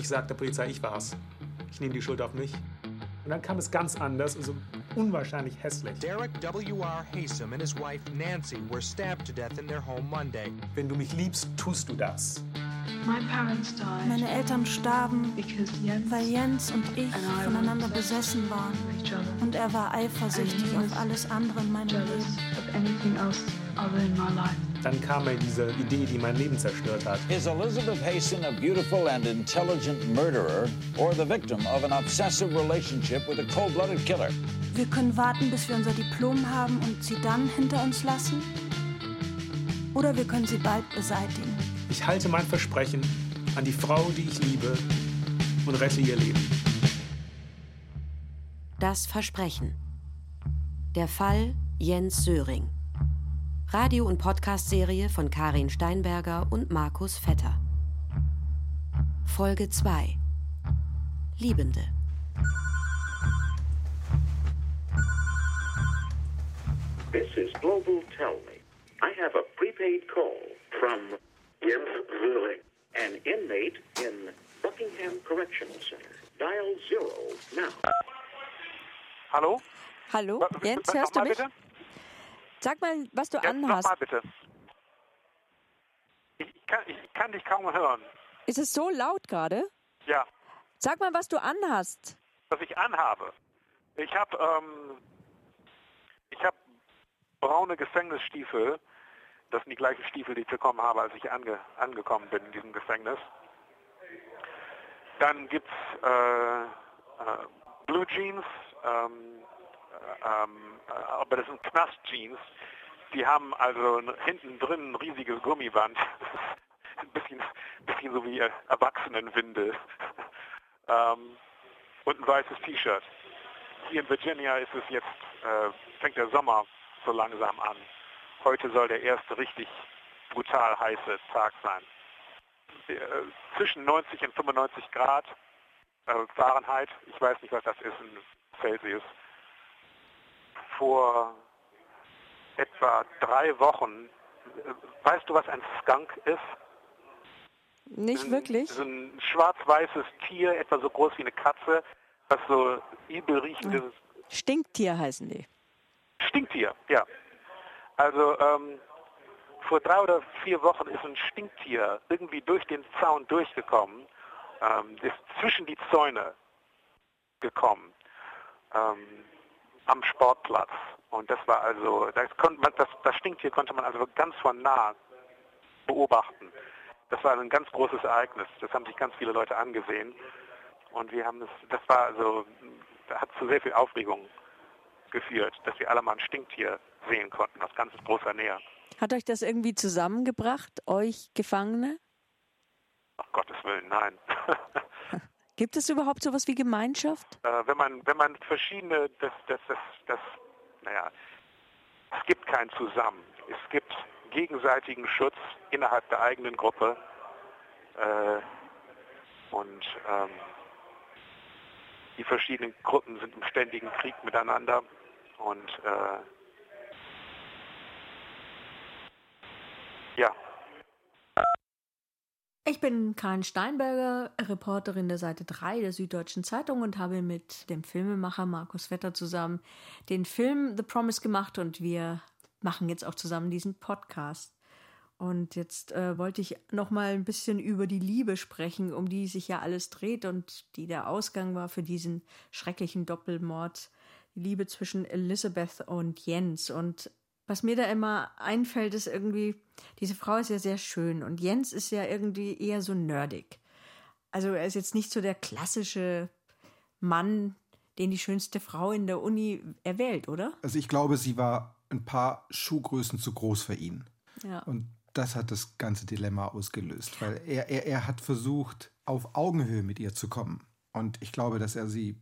Ich sag der Polizei, ich war's. Ich nehme die Schuld auf mich. Und dann kam es ganz anders und so unwahrscheinlich hässlich. Derek W.R. Haysom and his wife Nancy were stabbed to death in their home Monday. Wenn du mich liebst, tust du das. Meine Eltern starben, weil Jens und ich voneinander besessen waren. Und er war eifersüchtig auf alles andere in meinem Leben. Dann kam mir diese Idee, die mein Leben zerstört hat. Is Elizabeth Hasten a beautiful and intelligent murderer or the victim of an obsessive relationship with a cold blooded killer? Wir können warten, bis wir unser Diplom haben und sie dann hinter uns lassen. Oder wir können sie bald beseitigen. Ich halte mein Versprechen an die Frau, die ich liebe, und rette ihr Leben. Das Versprechen. Der Fall Jens Söring. Radio- und Podcast-Serie von Karin Steinberger und Markus Vetter. Folge 2. Liebende. This is Global Tell Me. I have a prepaid call from Jens Zurich, an inmate in Buckingham Correctional Center. Dial zero now. Hallo? Hallo, Jens, hörst du mich? Bitte? Sag mal, was du Ja, anhast. Nochmal bitte. Ich kann, ich kann dich kaum hören. Ist es so laut gerade? Ja, Sag mal, was du anhast. was ich anhabe. Ich habe ähm, ich habe braune Gefängnisstiefel. Das sind die gleichen Stiefel, die ich bekommen habe, als ich ange, angekommen bin in diesem Gefängnis. Dann gibt's äh, äh, Blue Jeans, ähm, äh, ähm, äh, aber das sind Knast-Jeans. Die haben also hinten drin ein riesiges Gummiband. ein bisschen, bisschen so wie äh, Erwachsenenwindel. ähm, und ein weißes T-Shirt. Hier in Virginia ist es jetzt, äh, fängt der Sommer so langsam an. Heute soll der erste richtig brutal heiße Tag sein. Äh, zwischen 90 und 95 Grad äh, Fahrenheit. Ich weiß nicht, was das ist in Celsius. Vor etwa drei Wochen, weißt du, was ein Skunk ist? Nicht Ein- wirklich? So ein schwarz-weißes Tier, etwa so groß wie eine Katze, was so übel riechendes Stinktier heißen die. Stinktier, ja. Also ähm, vor drei oder vier Wochen ist ein Stinktier irgendwie durch den Zaun durchgekommen, ähm, ist zwischen die Zäune gekommen ähm, am Sportplatz. Und das war also, das, konnte man, das, das Stinktier konnte man also ganz von nah beobachten. Das war ein ganz großes Ereignis. Das haben sich ganz viele Leute angesehen. Und wir haben das, das war also, da hat zu sehr viel Aufregung geführt, dass wir alle mal ein Stinktier sehen konnten, aus ganz großer Nähe. Hat euch das irgendwie zusammengebracht, euch Gefangene? Ach Gottes Willen, nein. Gibt es überhaupt sowas wie Gemeinschaft? äh, wenn man, wenn man verschiedene, das, das, das, das, naja, es gibt kein Zusammen. Es gibt gegenseitigen Schutz innerhalb der eigenen Gruppe. Äh, und ähm, die verschiedenen Gruppen sind im ständigen Krieg miteinander. Und äh, ja, Ich bin Karin Steinberger, Reporterin der Seite 3 der Süddeutschen Zeitung und habe mit dem Filmemacher Markus Vetter zusammen den Film The Promise gemacht und wir machen jetzt auch zusammen diesen Podcast. Und jetzt äh, wollte ich noch mal ein bisschen über die Liebe sprechen, um die sich ja alles dreht und die der Ausgang war für diesen schrecklichen Doppelmord. Die Liebe zwischen Elizabeth und Jens. Und was mir da immer einfällt, ist irgendwie, diese Frau ist ja sehr schön und Jens ist ja irgendwie eher so nerdig. Also er ist jetzt nicht so der klassische Mann, den die schönste Frau in der Uni erwählt, oder? Also ich glaube, sie war ein paar Schuhgrößen zu groß für ihn. Ja. Und das hat das ganze Dilemma ausgelöst, weil er, er, er hat versucht, auf Augenhöhe mit ihr zu kommen. Und ich glaube, dass er sie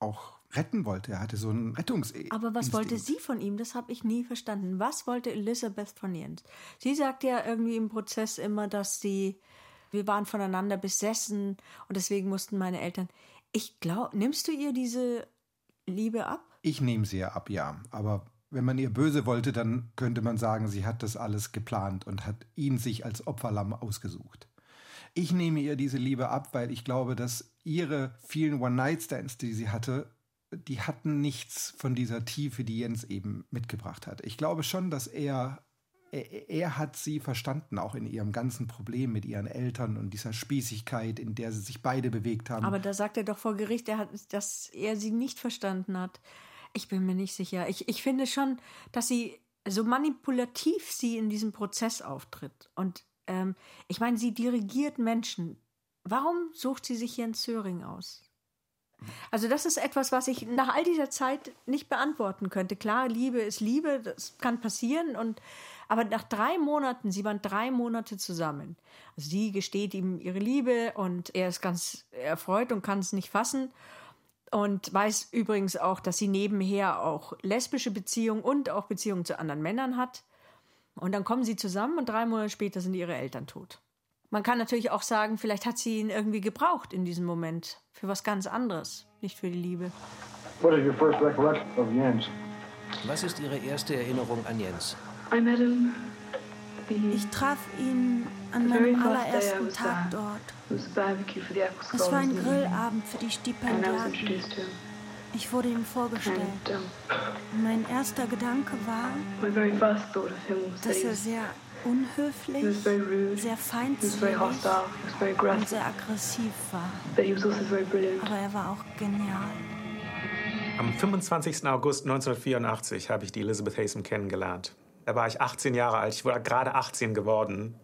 auch retten wollte. Er hatte so einen Rettungs. Aber was wollte sie von ihm? Das habe ich nie verstanden. Was wollte Elizabeth von Jens? Sie sagt ja irgendwie im Prozess immer, dass sie, wir waren voneinander besessen und deswegen mussten meine Eltern. Ich glaube, nimmst du ihr diese Liebe ab? Ich nehme sie ja ab, ja. Aber wenn man ihr böse wollte, dann könnte man sagen, sie hat das alles geplant und hat ihn sich als Opferlamm ausgesucht. Ich nehme ihr diese Liebe ab, weil ich glaube, dass ihre vielen One-Night-Stands, die sie hatte, die hatten nichts von dieser Tiefe, die Jens eben mitgebracht hat. Ich glaube schon, dass er, er, er, hat sie verstanden, auch in ihrem ganzen Problem mit ihren Eltern und dieser Spießigkeit, in der sie sich beide bewegt haben. Aber da sagt er doch vor Gericht, er hat, dass er sie nicht verstanden hat. Ich bin mir nicht sicher. Ich, ich finde schon, dass sie so manipulativ sie in diesem Prozess auftritt. Und ähm, ich meine, sie dirigiert Menschen. Warum sucht sie sich Jens Söring aus? Also das ist etwas, was ich nach all dieser Zeit nicht beantworten könnte. Klar, Liebe ist Liebe, das kann passieren. Und, aber nach drei Monaten, sie waren drei Monate zusammen. Sie gesteht ihm ihre Liebe und er ist ganz erfreut und kann es nicht fassen. Und weiß übrigens auch, dass sie nebenher auch lesbische Beziehungen und auch Beziehungen zu anderen Männern hat. Und dann kommen sie zusammen und drei Monate später sind ihre Eltern tot. Man kann natürlich auch sagen, vielleicht hat sie ihn irgendwie gebraucht in diesem Moment. Für was ganz anderes, nicht für die Liebe. Was ist Ihre erste Erinnerung an Jens? Ich traf ihn an meinem allerersten Tag dort. Es war ein Grillabend für die Stipendiaten. Ich wurde ihm vorgestellt. Mein erster Gedanke war, dass er sehr unhöflich, sehr feindselig und sehr aggressiv war. Aber er war auch genial. Am 25. August 1984 habe ich die Elizabeth Haysom kennengelernt. Da war ich 18 Jahre alt, ich war gerade 18 geworden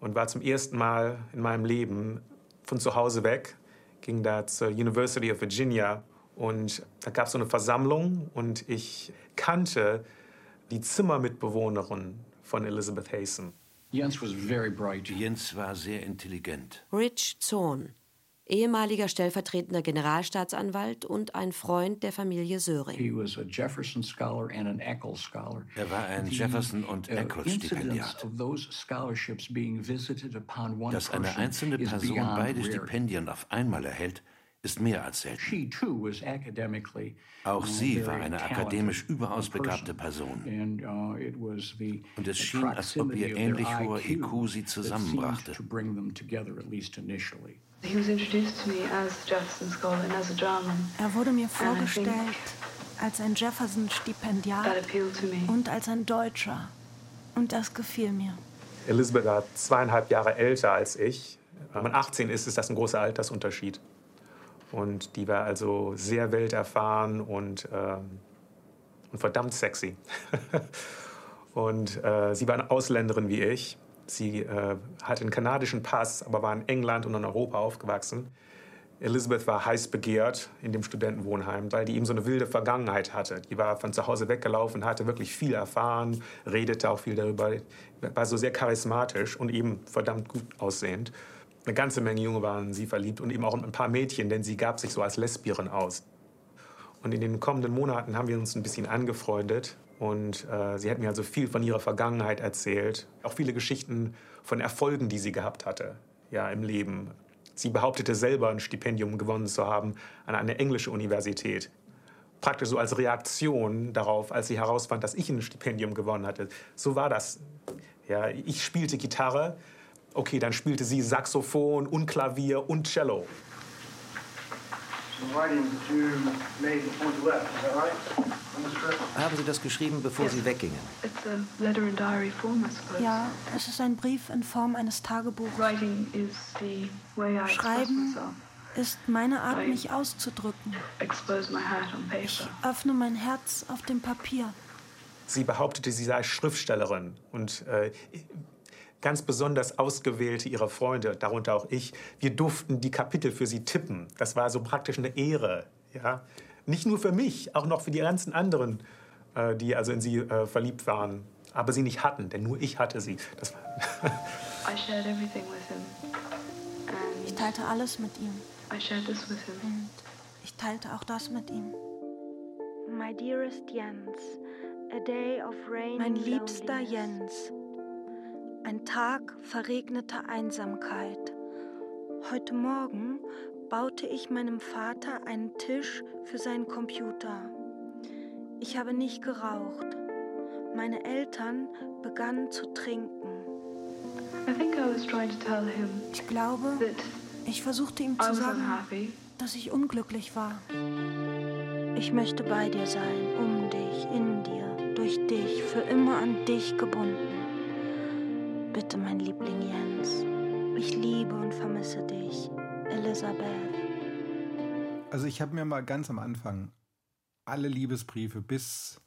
und war zum ersten Mal in meinem Leben von zu Hause weg, ging da zur University of Virginia und da gab es so eine Versammlung und ich kannte die Zimmermitbewohnerin von Elizabeth Haysom. Jens, was very bright. Jens war sehr intelligent. Rich Zorn, ehemaliger stellvertretender Generalstaatsanwalt und ein Freund der Familie Söring. Er war ein Jefferson- und uh, Eccles-Stipendiat. Dass eine einzelne Person beide Stipendien auf einmal erhält, ist mehr als selten. Auch sie war eine akademisch überaus begabte Person. Uh, Und es schien, als ob ihr ähnlich hoher IQ sie zusammenbrachte. Er wurde mir vorgestellt als ein Jefferson-Stipendiat und als ein Deutscher. Und das gefiel mir. Elizabeth war zweieinhalb Jahre älter als ich. Wenn man 18 ist, ist das ein großer Altersunterschied. Und die war also sehr welterfahren und, ähm, und verdammt sexy. und äh, sie war eine Ausländerin wie ich. Sie äh, hatte einen kanadischen Pass, aber war in England und in Europa aufgewachsen. Elizabeth war heiß begehrt in dem Studentenwohnheim, weil die eben so eine wilde Vergangenheit hatte. Die war von zu Hause weggelaufen, hatte wirklich viel erfahren, redete auch viel darüber, war so sehr charismatisch und eben verdammt gut aussehend eine ganze Menge Junge waren in sie verliebt und eben auch ein paar Mädchen, denn sie gab sich so als Lesbierin aus. Und in den kommenden Monaten haben wir uns ein bisschen angefreundet und äh, sie hat mir also viel von ihrer Vergangenheit erzählt, auch viele Geschichten von Erfolgen, die sie gehabt hatte, ja, im Leben. Sie behauptete selber ein Stipendium gewonnen zu haben an eine englische Universität. Praktisch so als Reaktion darauf, als sie herausfand, dass ich ein Stipendium gewonnen hatte. So war das. Ja, ich spielte Gitarre, Okay, dann spielte sie Saxophon und Klavier und Cello. Haben Sie das geschrieben, bevor Sie weggingen? Ja, es ist ein Brief in Form eines Tagebuchs. Schreiben ist meine Art, mich auszudrücken. Ich öffne mein Herz auf dem Papier. Sie behauptete, sie sei Schriftstellerin und äh, ganz besonders ausgewählte ihrer Freunde, darunter auch ich, wir durften die Kapitel für sie tippen. Das war so praktisch eine Ehre. Ja? Nicht nur für mich, auch noch für die ganzen anderen, äh, die also in sie äh, verliebt waren, aber sie nicht hatten, denn nur ich hatte sie. Das ich teilte alles mit ihm. Und ich teilte auch das mit ihm. My dearest Jens, a day of rain mein liebster Jens, ein Tag verregneter Einsamkeit. Heute Morgen baute ich meinem Vater einen Tisch für seinen Computer. Ich habe nicht geraucht. Meine Eltern begannen zu trinken. Ich glaube, ich versuchte ihm zu sagen, dass ich unglücklich war. Ich möchte bei dir sein, um dich, in dir, durch dich, für immer an dich gebunden. Bitte, mein Liebling Jens, ich liebe und vermisse dich, Elisabeth. Also ich habe mir mal ganz am Anfang alle Liebesbriefe bis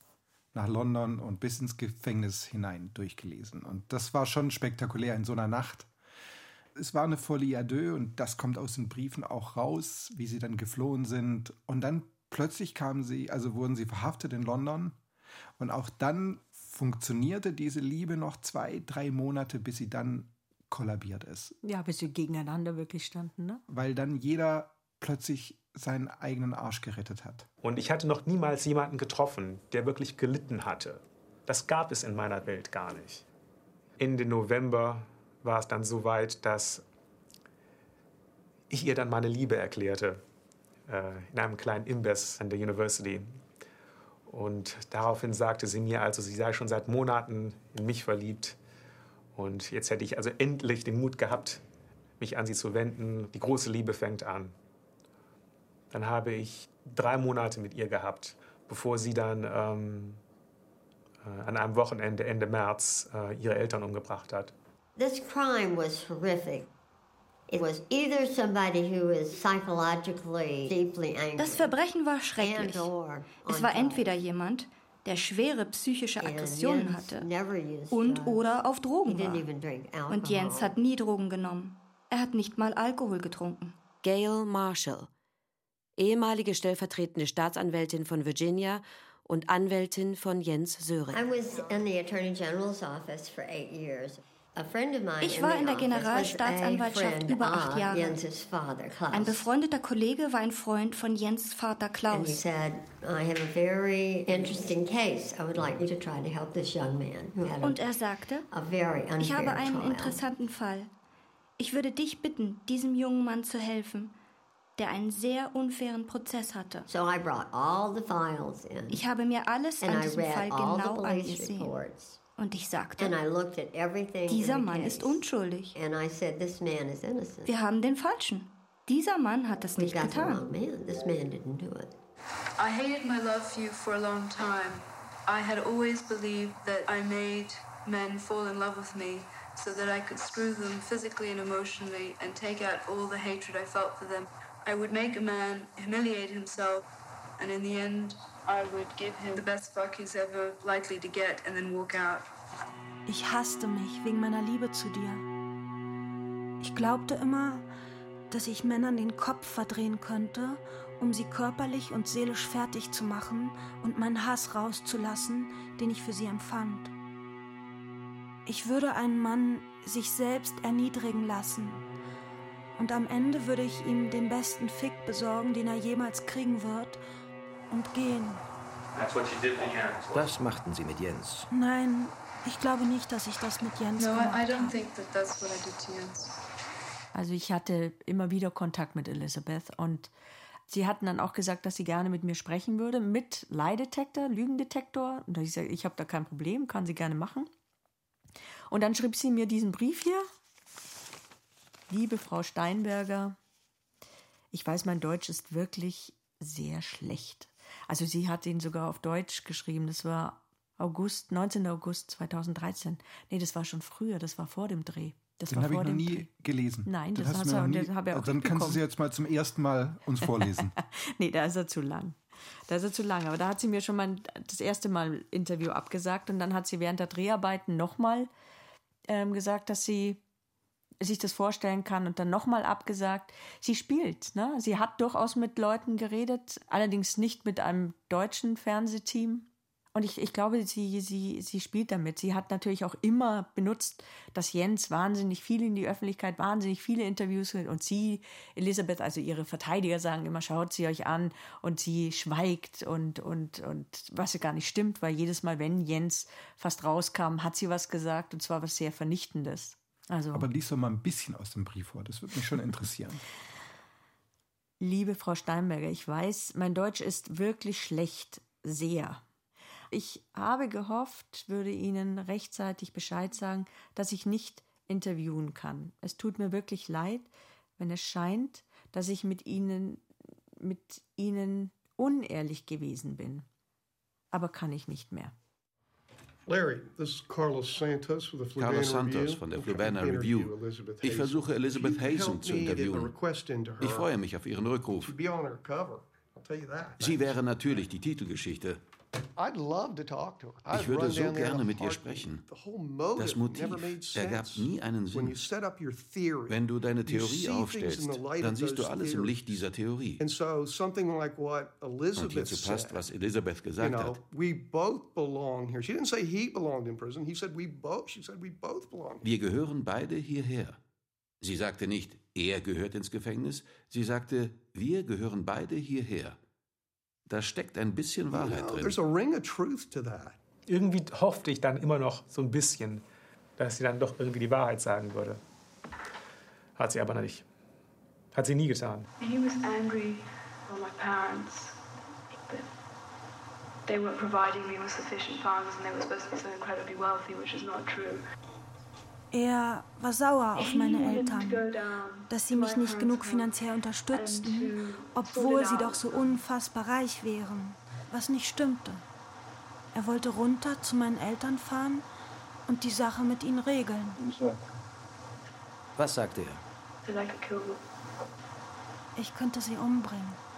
nach London und bis ins Gefängnis hinein durchgelesen. Und das war schon spektakulär in so einer Nacht. Es war eine Folie à deux und das kommt aus den Briefen auch raus, wie sie dann geflohen sind. Und dann plötzlich kamen sie, also wurden sie verhaftet in London. Und auch dann funktionierte diese Liebe noch zwei, drei Monate, bis sie dann kollabiert ist. Ja, bis sie gegeneinander wirklich standen, ne? Weil dann jeder plötzlich seinen eigenen Arsch gerettet hat. Und ich hatte noch niemals jemanden getroffen, der wirklich gelitten hatte. Das gab es in meiner Welt gar nicht. Ende November war es dann so weit, dass ich ihr dann meine Liebe erklärte äh, in einem kleinen Imbiss an der University. Und daraufhin sagte sie mir also, sie sei schon seit Monaten in mich verliebt. Und jetzt hätte ich also endlich den Mut gehabt, mich an sie zu wenden. Die große Liebe fängt an. Dann habe ich drei Monate mit ihr gehabt, bevor sie dann ähm, äh, an einem Wochenende Ende März äh, ihre Eltern umgebracht hat. This crime was horrific. Das Verbrechen war schrecklich. Es war entweder jemand, der schwere psychische Aggressionen hatte und oder auf Drogen war. Und Jens hat nie Drogen genommen. Er hat nicht mal Alkohol getrunken. Gail Marshall, ehemalige stellvertretende Staatsanwältin von Virginia und Anwältin von Jens Söring. Ich war in der Generalstaatsanwaltschaft über acht Jahre. Ein befreundeter Kollege war ein Freund von Jens Vater Klaus. Und er sagte, ich habe einen interessanten Fall. Ich würde dich bitten, diesem jungen Mann zu helfen der einen sehr unfairen Prozess hatte. Ich habe mir alles an diesem Fall genau angesehen. Und ich sagte, dieser Mann ist unschuldig. Wir haben den Falschen. Dieser Mann hat das nicht getan. I hated my love for you for a long time. I had always believed that I made men fall in love with me so that I could screw them physically and emotionally and take out all the hatred I felt for them. I would make a man humiliate himself, and in the end, I would give him the best fuck he's ever likely to get and then walk out. Ich hasste mich wegen meiner Liebe zu dir. Ich glaubte immer, dass ich Männern den Kopf verdrehen könnte, um sie körperlich und seelisch fertig zu machen und meinen Hass rauszulassen, den ich für sie empfand. Ich würde einen Mann sich selbst erniedrigen lassen, und am Ende würde ich ihm den besten Fick besorgen, den er jemals kriegen wird, und gehen. Das machten Sie mit Jens. Nein, ich glaube nicht, dass ich das mit Jens no, gemacht habe. Also ich hatte immer wieder Kontakt mit Elizabeth und sie hatten dann auch gesagt, dass sie gerne mit mir sprechen würde, mit Leidetektor, Lügendetektor. Und ich sage, ich habe da kein Problem, kann sie gerne machen. Und dann schrieb sie mir diesen Brief hier Liebe Frau Steinberger, ich weiß, mein Deutsch ist wirklich sehr schlecht. Also sie hat ihn sogar auf Deutsch geschrieben. Das war August, 19. August 2013. Nee, das war schon früher, das war vor dem Dreh. Das Den habe ich noch nie Dreh. gelesen. Nein, das, das hast du, nie, das habe ich auch Dann kannst du sie jetzt mal zum ersten Mal uns vorlesen. nee, da ist er zu lang. Da ist er zu lang. Aber da hat sie mir schon mal das erste Mal Interview abgesagt und dann hat sie während der Dreharbeiten nochmal ähm, gesagt, dass sie sich das vorstellen kann und dann nochmal abgesagt. Sie spielt, ne? Sie hat durchaus mit Leuten geredet, allerdings nicht mit einem deutschen Fernsehteam. Und ich, ich glaube, sie, sie, sie spielt damit. Sie hat natürlich auch immer benutzt, dass Jens wahnsinnig viel in die Öffentlichkeit, wahnsinnig viele Interviews und sie, Elisabeth, also ihre Verteidiger sagen immer, schaut sie euch an und sie schweigt und, und, und was ja gar nicht stimmt, weil jedes Mal, wenn Jens fast rauskam, hat sie was gesagt und zwar was sehr Vernichtendes. Also, Aber lies doch mal ein bisschen aus dem Brief vor, das würde mich schon interessieren. Liebe Frau Steinberger, ich weiß, mein Deutsch ist wirklich schlecht, sehr. Ich habe gehofft, würde Ihnen rechtzeitig Bescheid sagen, dass ich nicht interviewen kann. Es tut mir wirklich leid, wenn es scheint, dass ich mit Ihnen, mit Ihnen unehrlich gewesen bin. Aber kann ich nicht mehr. Larry, this is Carlos Santos, von der Flubana Review. Ich versuche Elizabeth Haysom zu interviewen. Ich freue mich auf Ihren Rückruf. Sie wäre natürlich die Titelgeschichte. Ich würde so gerne mit ihr sprechen. Das Motiv ergab nie einen Sinn. Wenn du deine Theorie aufstellst, dann siehst du alles im Licht dieser Theorie. Und hierzu passt, was Elizabeth gesagt hat. Wir gehören beide hierher. Sie sagte nicht, er gehört ins Gefängnis, sie sagte, wir gehören beide hierher. Da steckt ein bisschen Wahrheit drin. Irgendwie hoffte ich dann immer noch so ein bisschen, dass sie dann doch irgendwie die Wahrheit sagen würde. Hat sie aber nicht. Hat sie nie getan. He was angry on my parents that they weren't providing me with sufficient funds and they were supposed to be so incredibly wealthy, which is not true. Er war sauer auf meine Eltern, dass sie mich nicht genug finanziell unterstützten, obwohl sie doch so unfassbar reich wären, was nicht stimmte. Er wollte runter zu meinen Eltern fahren und die Sache mit ihnen regeln. Was sagte er? Ich könnte sie umbringen.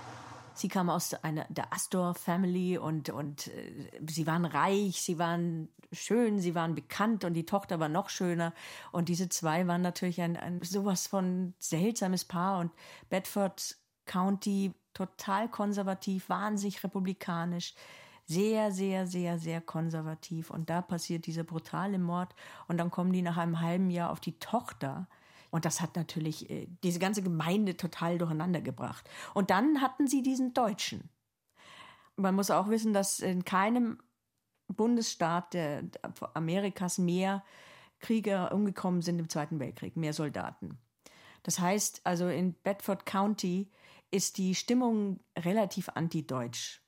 Sie kam aus einer der Astor Family und und äh, sie waren reich, sie waren schön, sie waren bekannt und die Tochter war noch schöner und diese zwei waren natürlich ein, ein sowas von seltsames Paar und Bedford County total konservativ, wahnsinnig republikanisch sehr, sehr, sehr, sehr konservativ. Und da passiert dieser brutale Mord. Und dann kommen die nach einem halben Jahr auf die Tochter, und das hat natürlich äh, diese ganze Gemeinde total durcheinander gebracht. Und dann hatten sie diesen Deutschen. Man muss auch wissen, dass in keinem Bundesstaat der, Amerikas mehr Krieger umgekommen sind im Zweiten Weltkrieg, mehr Soldaten. Das heißt, also in Bedford County ist die Stimmung relativ anti-deutsch.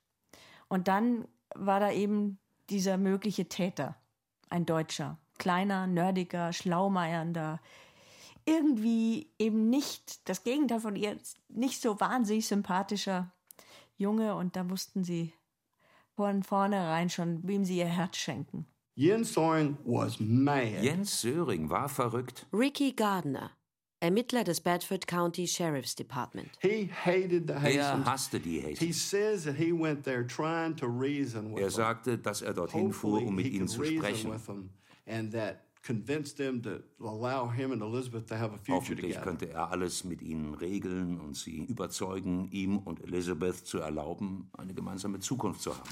Und dann war da eben dieser mögliche Täter, ein Deutscher, kleiner, nerdiger, schlaumeiernder, irgendwie eben nicht das Gegenteil von ihr, nicht so wahnsinnig sympathischer Junge und da wussten sie von vornherein schon, wem sie ihr Herz schenken. Jens Söring was mad. Jens Söring war verrückt. Ricky Gardner, Ermittler des Bedford County Sheriff's Department. He hated the er hasste die Hastings. Er sagte, dass er dorthin fuhr, um mit ihnen zu sprechen. Hoffentlich könnte er alles mit ihnen regeln und sie überzeugen, ihm und Elizabeth zu erlauben, eine gemeinsame Zukunft zu haben.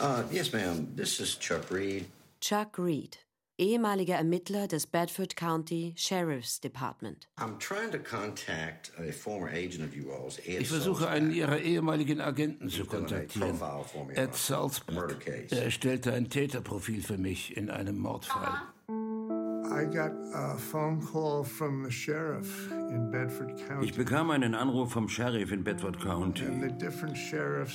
Uh, yes, ma'am. This is Chuck Reed. Chuck Reed ehemaliger Ermittler des Bedford County Sheriff's Department. Ich versuche einen Ihrer ehemaligen Agenten zu kontaktieren, Ed Salzberg. Er erstellte ein Täterprofil für mich in einem Mordfall. Ich bekam einen Anruf vom Sheriff in Bedford County.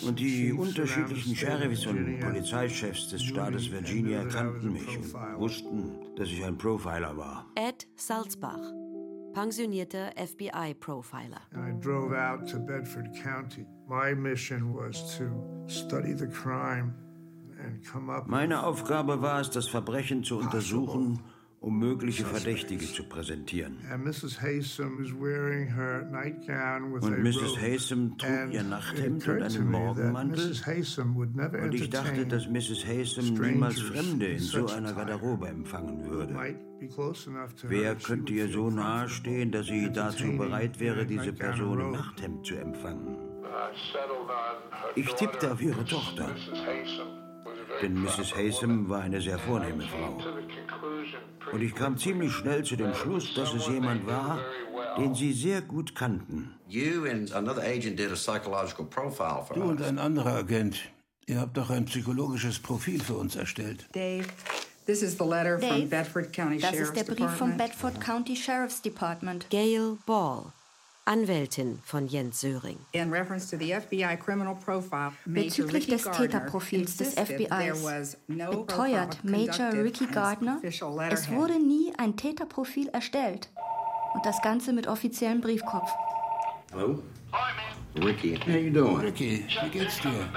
Und die unterschiedlichen Sheriffs und Polizeichefs des Staates Virginia kannten mich und wussten, dass ich ein Profiler war. Ed Salzbach, pensionierter FBI-Profiler. I drove out to Bedford County. My mission was to study the crime Meine Aufgabe war es, das Verbrechen zu untersuchen um mögliche Verdächtige zu präsentieren. Und Mrs. Haysom trug ihr Nachthemd und einen Morgenmantel. Und ich dachte, dass Mrs. Haysom niemals Fremde in so einer Garderobe empfangen würde. Wer könnte ihr so nahe stehen, dass sie dazu bereit wäre, diese Person im Nachthemd zu empfangen? Ich tippte auf ihre Tochter denn Mrs. Haysom war eine sehr vornehme Frau. Und ich kam ziemlich schnell zu dem Schluss, dass es jemand war, den sie sehr gut kannten. Du und ein anderer Agent, ihr habt doch ein psychologisches Profil für uns erstellt. Dave. This is the letter Dave, from Bedford County das ist der Brief vom Bedford County Sheriff's Department. Gail Ball, Anwältin von Jens Söring. Bezüglich des Täterprofils des FBIs beteuert Major Ricky Gardner, es wurde nie ein Täterprofil erstellt. Und das Ganze mit offiziellem Briefkopf. Hallo? Ricky, how you doing? Ricky, wie geht's dir?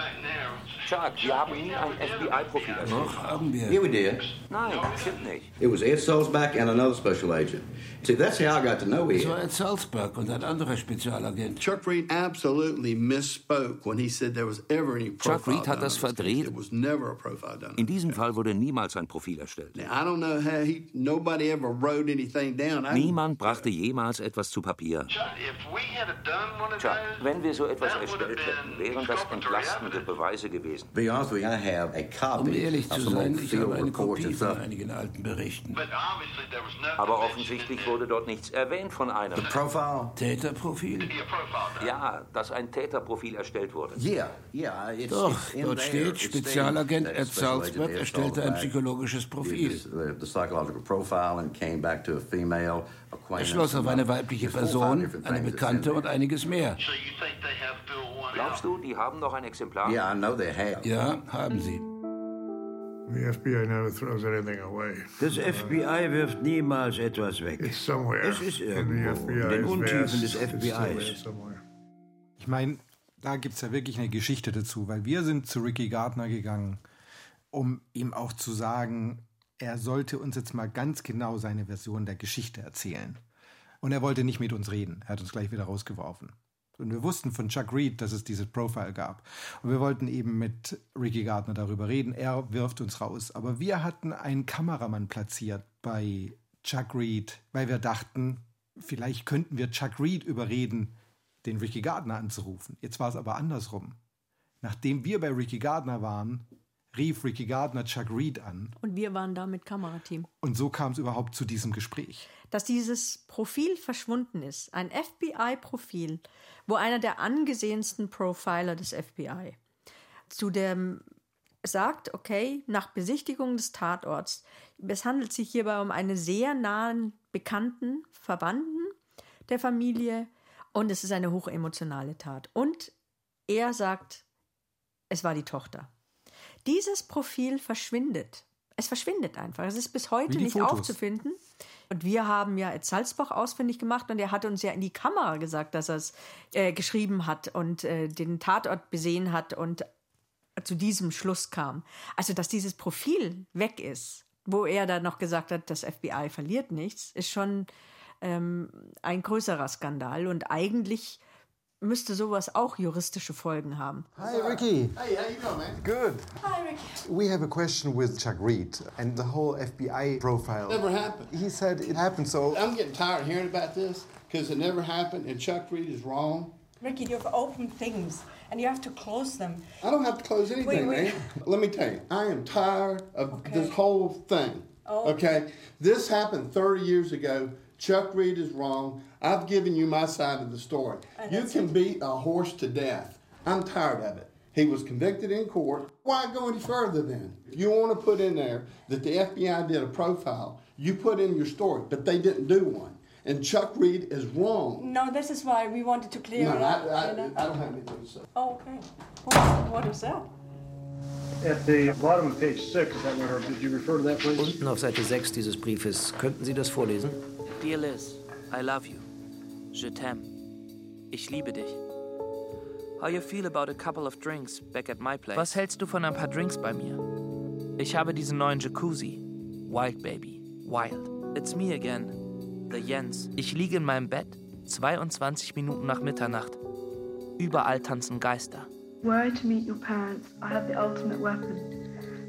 Chuck, wir haben nie ein FBI-Profil erstellt. Doch, haben wir. Yeah, we did. Nein, stimmt nicht. It was Ed Sulzback and another special agent. See, that's how I got to know Es Ed. war Ed Salzberg und ein anderer Spezialagent. Chuck Reed absolutely misspoke when he said there was ever any profile Chuck Reed hat done das on this case. verdreht. There was never a profile done. In diesem Fall wurde niemals ein Profil erstellt. Now, I don't know how he. Nobody ever wrote anything down. I, Niemand brachte jemals etwas zu Papier. Chuck, wenn wir so etwas erstellt hätten, wären das entlastende Beweise gewesen. A Um copy ehrlich of zu some sein, old ich habe eine reports Kopie von einigen alten Berichten. Aber offensichtlich wurde dort nichts erwähnt von einem. The profile? Täterprofil? Ja, dass ein Täterprofil erstellt wurde. Yeah, yeah. It's, Doch, dort steht, Spezialagent Ed that Special Agent Salzberg Ed erstellte ein psychologisches Profil. did The, the psychological profile and came back to a female Er schloss auf eine weibliche Person, eine Bekannte und einiges mehr. Glaubst du, die haben noch ein Exemplar? Yeah, I know they have. Ja, haben sie. The FBI never throws anything away. Das FBI wirft niemals etwas weg. It's somewhere Es ist irgendwo in den Untiefen des FBIs. somewhere. Ich meine, da gibt es ja wirklich eine Geschichte dazu, weil wir sind zu Ricky Gardner gegangen, um ihm auch zu sagen, er sollte uns jetzt mal ganz genau seine Version der Geschichte erzählen. Und er wollte nicht mit uns reden. Er hat uns gleich wieder rausgeworfen. Und wir wussten von Chuck Reed, dass es dieses Profile gab. Und wir wollten eben mit Ricky Gardner darüber reden. Er wirft uns raus. Aber wir hatten einen Kameramann platziert bei Chuck Reed, weil wir dachten, vielleicht könnten wir Chuck Reed überreden, den Ricky Gardner anzurufen. Jetzt war es aber andersrum. Nachdem wir bei Ricky Gardner waren, rief Ricky Gardner Chuck Reed an. Und wir waren da mit Kamerateam. Und so kam es überhaupt zu diesem Gespräch. Dass dieses Profil verschwunden ist, ein FBI-Profil, wo einer der angesehensten Profiler des FBI zu dem sagt, okay, nach Besichtigung des Tatorts, es handelt sich hierbei um einen sehr nahen Bekannten, Verwandten der Familie und es ist eine hochemotionale Tat. Und er sagt, es war die Tochter. Dieses Profil verschwindet. Es verschwindet einfach. Es ist bis heute nicht Fotos. aufzufinden. Und wir haben ja Ed Salzbach ausfindig gemacht und er hat uns ja in die Kamera gesagt, dass er es äh, geschrieben hat und äh, den Tatort besehen hat und zu diesem Schluss kam. Also, dass dieses Profil weg ist, wo er dann noch gesagt hat, das FBI verliert nichts, ist schon ähm, ein größerer Skandal. Und eigentlich müsste sowas auch juristische Folgen haben. Hi, Ricky. Hey, how you doing, man? Good. Hi, Ricky. We have a question with Chuck Reed and the whole FBI profile. Never happened. He said it happened, so. I'm getting tired of hearing about this because it never happened, and Chuck Reed is wrong. Ricky, you've opened things and you have to close them. I don't have to close anything, Wait, wait. man. Let me tell you, I am tired of Okay. this whole thing. Oh. Okay? This happened 30 years ago. Chuck Reed is wrong. I've given you my side of the story. And You can it. beat a horse to death. I'm tired of it. He was convicted in court. Why go any further then? If you want to put in there that the FBI did a profile. You put in your story, but they didn't do one. And Chuck Reed is wrong. No, this is why we wanted to clear No, it I, up. I, you know? I don't have anything to say. Oh, okay. What, what is that? At the bottom of page six, that where, did you refer to that, please? Unten auf Seite 6 dieses Briefes. Könnten Sie das vorlesen? Dear Liz, I love you. Je t'aime. Ich liebe dich. How you feel about a couple of drinks back at my place? Was hältst du von ein paar Drinks bei mir? Ich habe diesen neuen Jacuzzi. Wild Baby. Wild. It's me again. The Jens. Ich liege in meinem Bett. 22 Minuten nach Mitternacht. Überall tanzen Geister. Were I to meet your parents, I have the ultimate weapon.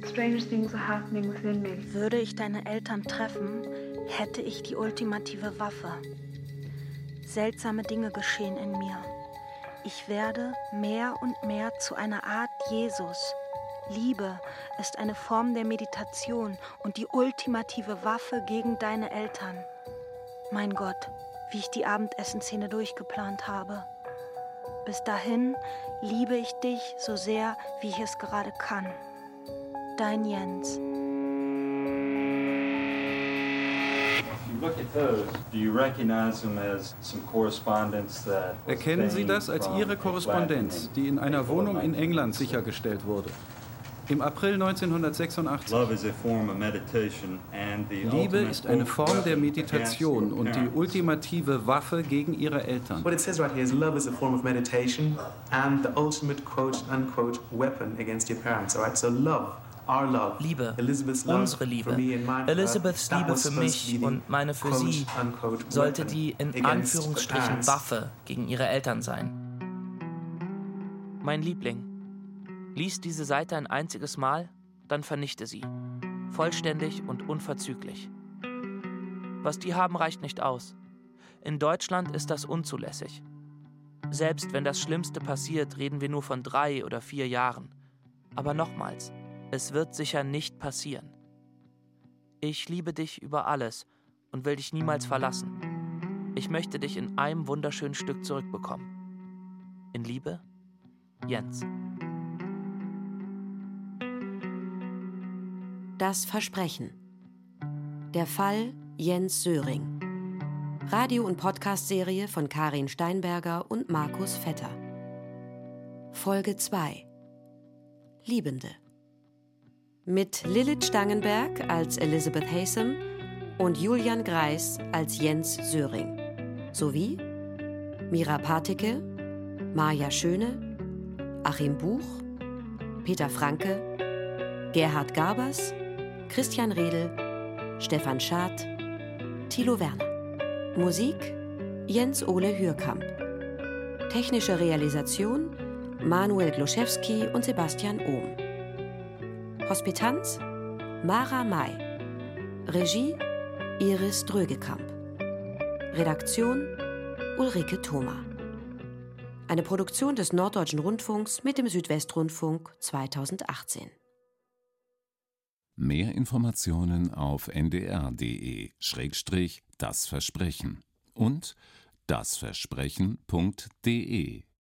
Strange things are happening within me. Würde ich deine Eltern treffen, hätte ich die ultimative Waffe. Seltsame Dinge geschehen in mir. Ich werde mehr und mehr zu einer Art Jesus. Liebe ist eine Form der Meditation und die ultimative Waffe gegen deine Eltern. Mein Gott, wie ich die Abendessenszene durchgeplant habe. Bis dahin liebe ich dich so sehr, wie ich es gerade kann. Dein Jens. Erkennen Sie das als Ihre Korrespondenz, die in einer Wohnung in England sichergestellt wurde? Im April 1986. Liebe ist eine Form der Meditation und die ultimative Waffe gegen ihre Eltern. What it says right here is love is a form of meditation and the ultimate quote unquote weapon against your parents. All right, so love. Liebe, unsere Liebe, Elizabeths Liebe für mich und meine für sie sollte die in Anführungsstrichen Waffe gegen ihre Eltern sein. Mein Liebling, Lies diese Seite ein einziges Mal, dann vernichte sie. Vollständig und unverzüglich. Was die haben, reicht nicht aus. In Deutschland ist das unzulässig. Selbst wenn das Schlimmste passiert, reden wir nur von drei oder vier Jahren. Aber nochmals, es wird sicher nicht passieren. Ich liebe dich über alles und will dich niemals verlassen. Ich möchte dich in einem wunderschönen Stück zurückbekommen. In Liebe, Jens. Das Versprechen. Der Fall Jens Söring. Radio- und Podcast-Serie von Karin Steinberger und Markus Vetter. Folge 2. Liebende. Mit Lilith Stangenberg als Elizabeth Haysom und Julian Greis als Jens Söring. Sowie Mira Patike, Maja Schöne, Achim Buch, Peter Franke, Gerhard Gabers, Christian Redl, Stefan Schad, Thilo Werner. Musik Jens Ole Hürkamp. Technische Realisation Manuel Gluszewski und Sebastian Ohm. Hospitanz Mara May. Regie Iris Drögekamp. Redaktion Ulrike Thoma. Eine Produktion des Norddeutschen Rundfunks mit dem Südwestrundfunk 2018. Mehr Informationen auf ndr.de-das Versprechen und dasversprechen.de